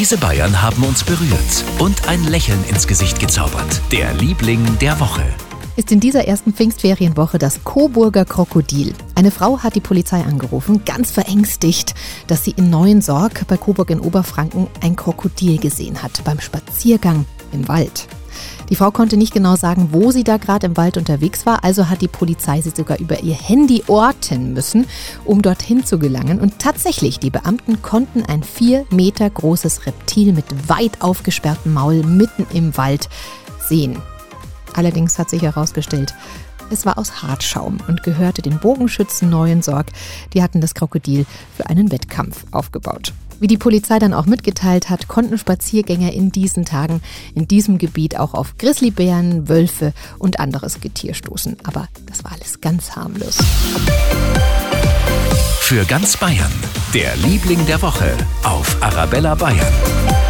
Diese Bayern haben uns berührt und ein Lächeln ins Gesicht gezaubert. Der Liebling der Woche ist in dieser ersten Pfingstferienwoche das Coburger Krokodil. Eine Frau hat die Polizei angerufen, ganz verängstigt, dass sie in Neuensorg bei Coburg in Oberfranken ein Krokodil gesehen hat beim Spaziergang im Wald. Die Frau konnte nicht genau sagen, wo sie da gerade im Wald unterwegs war, also hat die Polizei sie sogar über ihr Handy orten müssen, um dorthin zu gelangen. Und tatsächlich, die Beamten konnten ein vier Meter großes Reptil mit weit aufgesperrtem Maul mitten im Wald sehen. Allerdings hat sich herausgestellt, es war aus Hartschaum und gehörte den Bogenschützen Neuensorg. Die hatten das Krokodil für einen Wettkampf aufgebaut. Wie die Polizei dann auch mitgeteilt hat, konnten Spaziergänger in diesen Tagen in diesem Gebiet auch auf Grizzlybären, Wölfe und anderes Getier stoßen. Aber das war alles ganz harmlos. Für ganz Bayern, der Liebling der Woche auf Arabella Bayern.